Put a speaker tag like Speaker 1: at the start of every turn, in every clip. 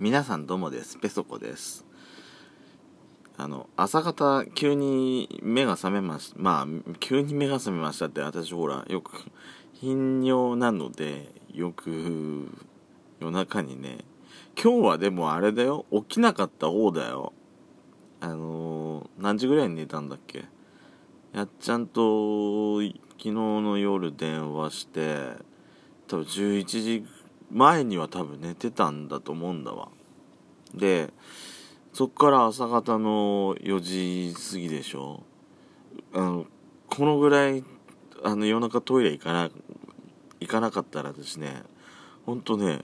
Speaker 1: 皆さんどうもです。ペソコです。あの朝方急に目が覚めましまあ急に目が覚めましたって私ほらよく頻尿なのでよく夜中にね今日はでもあれだよ。起きなかった方だよ。あのー、何時ぐらいに寝たんだっけ？やっちゃんと昨日の夜電話して多分11時前には多分寝てたんだと思うんだわ。でそっから朝方の4時過ぎでしょ。あのこのぐらいあの夜中トイレ行かな行かなかったらですねほんとね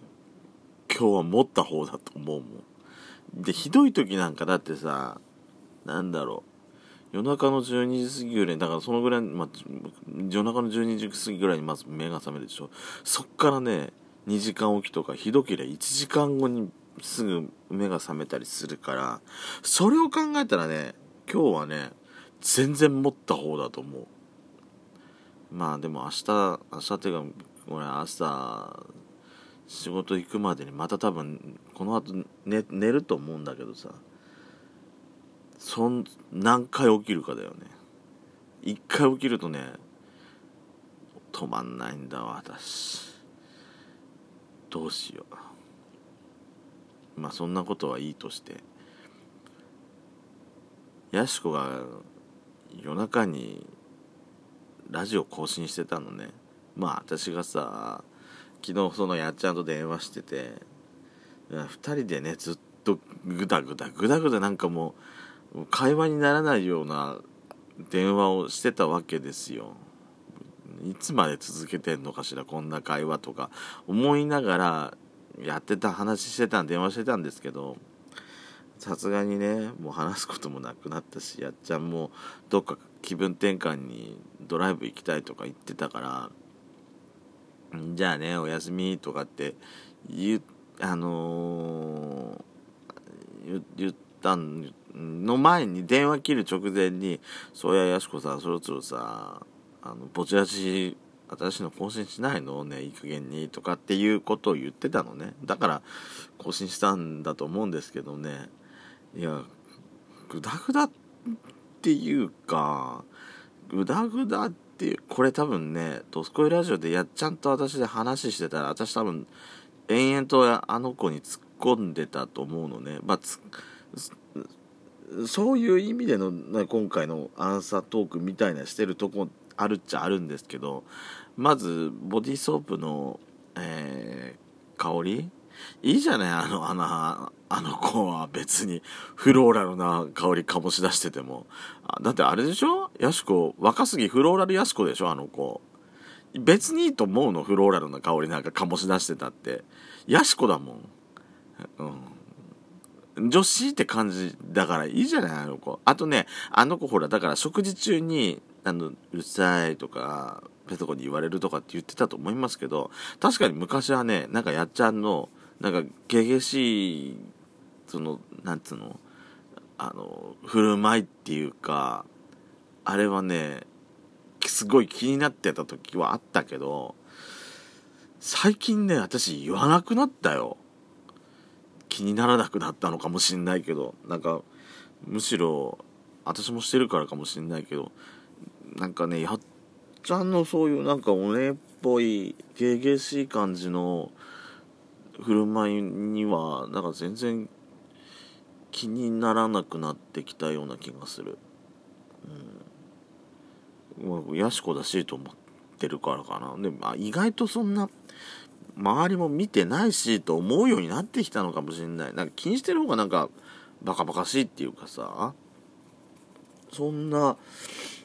Speaker 1: 今日は持った方だと思うもん。でひどい時なんかだってさなんだろう。夜中の12時過ぎぐらいだからそのぐらい、まあ、夜中の12時過ぎぐらいにまず目が覚めるでしょ。そっからね2時間起きとかひどければ1時間後にすぐ目が覚めたりするからそれを考えたらね今日はね全然持った方だと思う。まあでも明日明日っていうか俺朝仕事行くまでにまた多分この後寝寝ると思うんだけどさそん何回起きるかだよね。一回起きるとね止まんないんだわ私。どうしよう。まあそんなことはいいとして。やしこが夜中にラジオ更新してたのね。まあ私がさ昨日そのやっちゃんと電話してて2人でねずっとグダグダグダグダなんかもう会話にならないような電話をしてたわけですよ。いつまで続けてんのかしらこんな会話とか。思いながらやってた話してたん電話してたんですけどさすがにねもう話すこともなくなったしやっちゃんもどっか気分転換にドライブ行きたいとか言ってたからじゃあねおやすみとかって言あのー、言ったの前に電話切る直前に「そうややしこさんそろそろさあのぼちらし新しいの更新しないの？ねいい加減にとかっていうことを言ってたのね。だから更新したんだと思うんですけどね。いやグダグダっていうかグダグダっていうこれ多分ね「ドスコイラジオ」でやっちゃんと私で話してたら私多分延々とあの子に突っ込んでたと思うのね。まあそういう意味での今回のアンサートークみたいなしてるとこあるっちゃあるんですけどまずボディーソープの、えー、香り？いいじゃない？あのあのあの子は別にフローラルな香り醸し出してても。だってあれでしょ？ヤシコ若杉フローラルヤシコでしょ？あの子。別にいいと思うの？フローラルな香りなんか醸し出してたって。ヤシコだもん。うん。女子って感じだからいいじゃない？あの子。あとねあの子ほらだから食事中にあのうるさいとかペトコに言われるとかって言ってたと思いますけど確かに昔はねなんかやっちゃんのなんかゲゲしいそのなんつうのあの振る舞いっていうかあれはねすごい気になってた時はあったけど最近ね私言わなくなったよ。気にならなくなったのかもしんないけどなんかむしろ私もしてるからかもしんないけどなんかねやっちゃんのそういうなんかおねっぽいゲゲしい感じの振る舞いにはなんか全然気にならなくなってきたような気がする。うん。まあ、やしこだしと思ってるからかな。でも、まあ、意外とそんな、周りも見てないしと思うようになってきたのかもしれない。なんか気にしてる方がなんか、バカバカしいっていうかさ、そんな、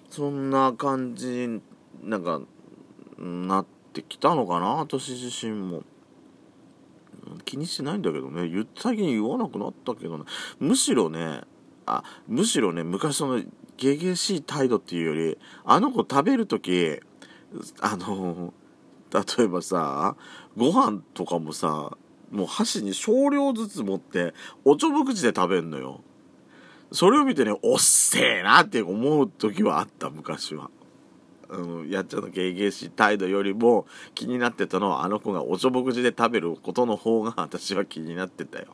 Speaker 1: そんな感じ、なんか、なってきたのかな、私自身も。気にしてないんだけどね。言最近言わなくなったけどね。むしろねあむしろね昔そのゲゲしい態度っていうよりあの子食べる時あの例えばさご飯とかもさもう箸に少量ずつ持っておちょぼ口で食べんのよ。それを見てねおっせえなって思う時はあった昔はうん、やっちゃんのゲゲし態度よりも気になってたのはあの子がおちょぼ口で食べることの方が私は気になってたよ。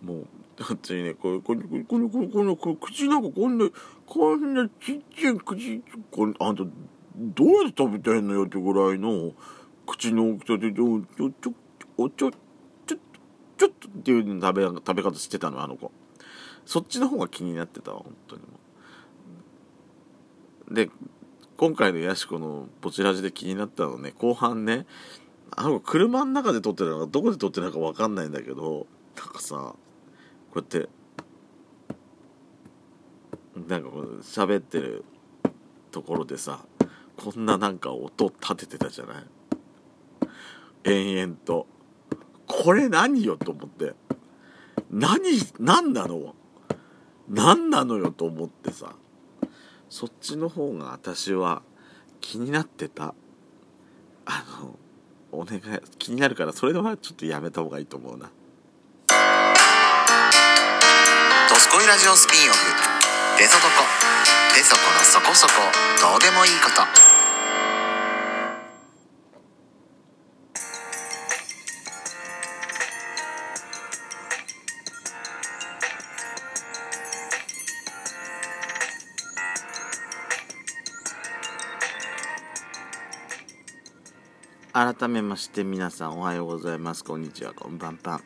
Speaker 1: もう本当にねこれこれこれこれこれこれ口なんかこんなこんなちっちゃい口これあんたどうやって食べてんのよってぐらいの口の大きさでちょちょちょちょちょちょっとっていう食べ食べ方してたのあの子そっちの方が気になってたわ本当にも。で今回のヤシコのポチラジで気になったのね後半ねあの車の中で撮ってたのかどこで撮ってたのか分かんないんだけどなんかさこうやってなんかこう喋ってるところでさこんななんか音立ててたじゃない？延々と。これ何よと思って。何何なの？何なのよと思ってさ。そっちの方が私は気になってた。あのお願い気になるからそれではちょっとやめた方がいいと思うな「
Speaker 2: ドスコイラジオスピンオフ」「デソドコ」「デソコのそこそこ。どうでもいいこと」
Speaker 1: 改めまして皆さんおはようございます。こんにちは。こんばんぱん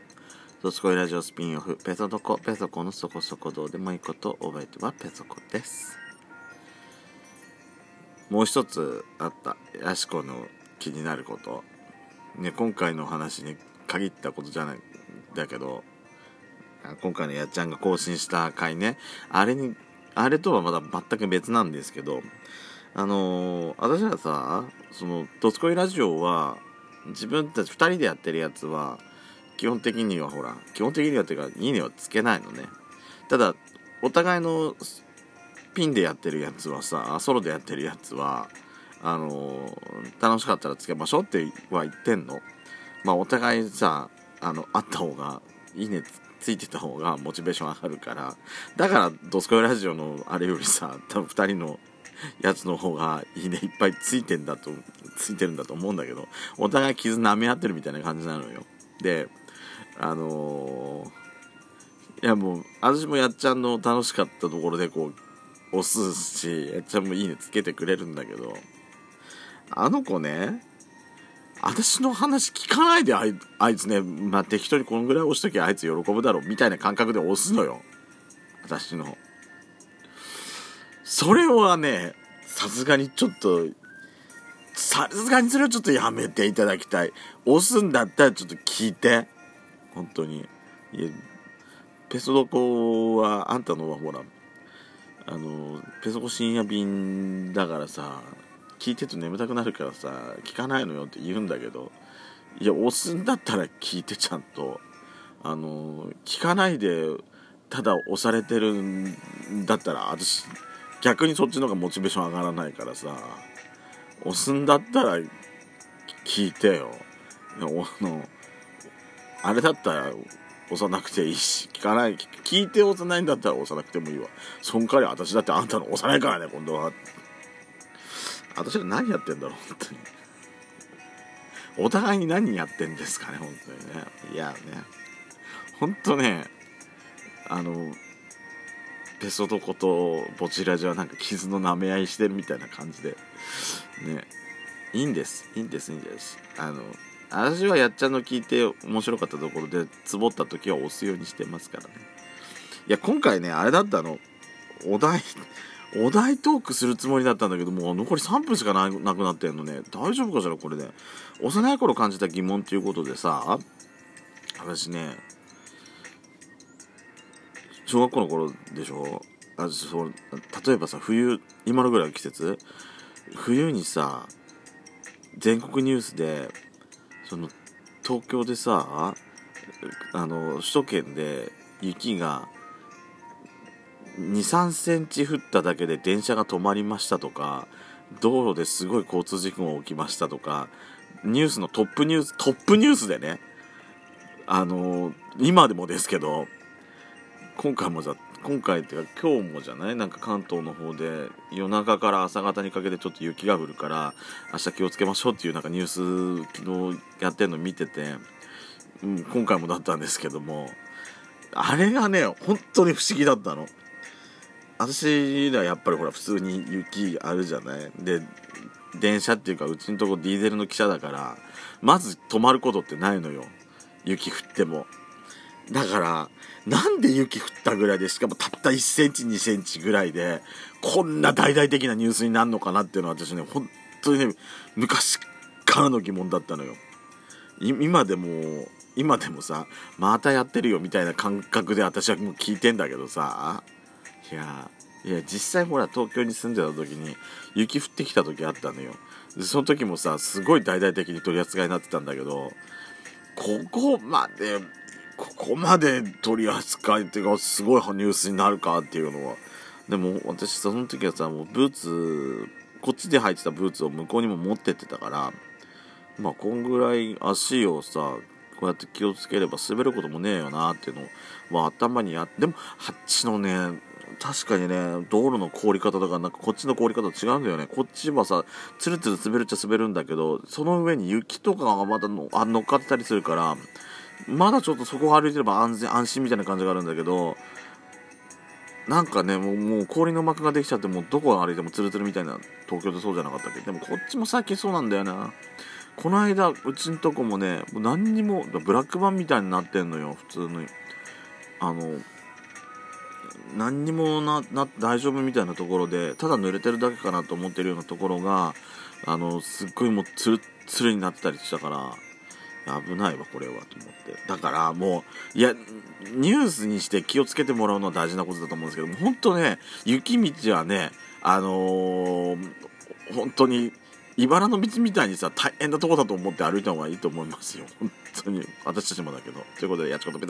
Speaker 1: ドスコイラジオスピンオフ。ペソドコ。ペソコのそこそこどうでもいいこと覚えてはペソコです。もう一つあった。ヤシコの気になること。ね今回の話に限ったことじゃない。んだけど今回のやっちゃんが更新した回ね。あれにあれとはまだ全く別なんですけどあのー、私はさその「どつこいラジオ」は自分たち2人でやってるやつは基本的にはほら基本的にはっていうか「いいね」はつけないのね。ただお互いのピンでやってるやつはさソロでやってるやつはあのー、楽しかったらつけましょうっては言ってんの。まあお互いさあのあった方がいいねついてた方がモチベーション上がるから。だから「どすこいラジオ」のあれよりさ多分2人のやつの方がいいねいっぱいついてんだとついてるんだと思うんだけどお互い傷舐め合ってるみたいな感じなのよ。であのー、いやもう私もやっちゃんの楽しかったところでこう押すしやっちゃんもいいねつけてくれるんだけどあの子ね私の話聞かないであいあいつね、まあ、適当にこのぐらい押しときゃあいつ喜ぶだろうみたいな感覚で押すのよ。私の。それはね、さすがにちょっと、さすがにそれはちょっとやめていただきたい。押すんだったらちょっと聞いて。本当に。いや、ペソドコは、あんたのはほら、あの、ペソコ深夜便だからさ、聞いてると眠たくなるからさ、聞かないのよって言うんだけど、いや、押すんだったら聞いてちゃんと。あの、聞かないで、ただ押されてるんだったら、私、逆にそっちの方がモチベーション上がらないからさ押すんだったら聞いてよ。あのあれだったら押さなくていいし聞かない聞いて押さないんだったら押さなくてもいいわ。そんかり私だってあんたの押さないからね今度は。私は何やってんだろう本当に。お互いに何やってんですかね本当にね。いやね。本当ねあのペソドコとボチラジはなんか傷の舐め合いしてるみたいな感じで。ね。いいんです。いいんですいいんです。あの私はやっちゃんの聞いて面白かったところでつぼった時は押すようにしてますからね。いや今回ねあれだったの。お題お題トークするつもりだったんだけどもう残り3分しかなくなってんのね。大丈夫かしらこれで、幼い頃感じた疑問ということでさ私ね小学校の頃でしょ？あそう例えばさ冬今のぐらいの季節？冬にさ全国ニュースでその東京でさあの首都圏で雪が23センチ降っただけで電車が止まりましたとか道路ですごい交通事故が起きましたとかニュースのトップニューストップニュースでねあの今でもですけど今回もじゃ今回っていうか今日もじゃない？なんか関東の方で夜中から朝方にかけてちょっと雪が降るから明日気をつけましょうっていうなんかニュース昨日やってるの見てて、うん、今回もだったんですけどもあれがね本当に不思議だったの。私らやっぱりほら普通に雪あるじゃない？で電車っていうかうちのとこディーゼルの汽車だからまず止まることってないのよ。雪降っても。だからなんで雪降ったぐらいでしかもたった1センチ2センチぐらいでこんな大々的なニュースになるのかなっていうのは私ね本当にね昔からの疑問だったのよ。今でも今でもさまたやってるよみたいな感覚で私はもう聞いてんだけどさ。いやいや実際ほら東京に住んでた時に雪降ってきた時あったのよ。その時もさすごい大々的に取り扱いになってたんだけどここまでここまで取り扱いっていうかすごいニュースになるかっていうのは。でも私その時はさもうブーツこっちで履いてたブーツを向こうにも持ってってたからまあこんぐらい足をさこうやって気をつければ滑ることもねえよなっていうのは頭にあってでもあっちのね確かにね道路の凍り方とかなんかこっちの凍り方違うんだよね。こっちはさつるつる滑るっちゃ滑るんだけどその上に雪とかがまだのあ乗っかってたりするからまだちょっとそこを歩いてれば安全安心みたいな感じがあるんだけどなんかねもうもう氷の膜ができちゃってもうどこ歩いてもツルツルみたいな東京でそうじゃなかったっけ？でもこっちも最近そうなんだよな。この間うちんとこもねもう何にもブラックバンみたいになってんのよ普通に。あの何にもなな大丈夫みたいなところでただ濡れてるだけかなと思ってるようなところがあのすっごいもうツルツルになってたりしたから。危ないわこれはと思って。だからもういやニュースにして気をつけてもらうのは大事なことだと思うんですけども本当ね雪道はねあのー、本当に茨の道みたいにさ大変なとこだと思って歩いた方がいいと思いますよ。本当に。私たちもだけど。ということでやっちこと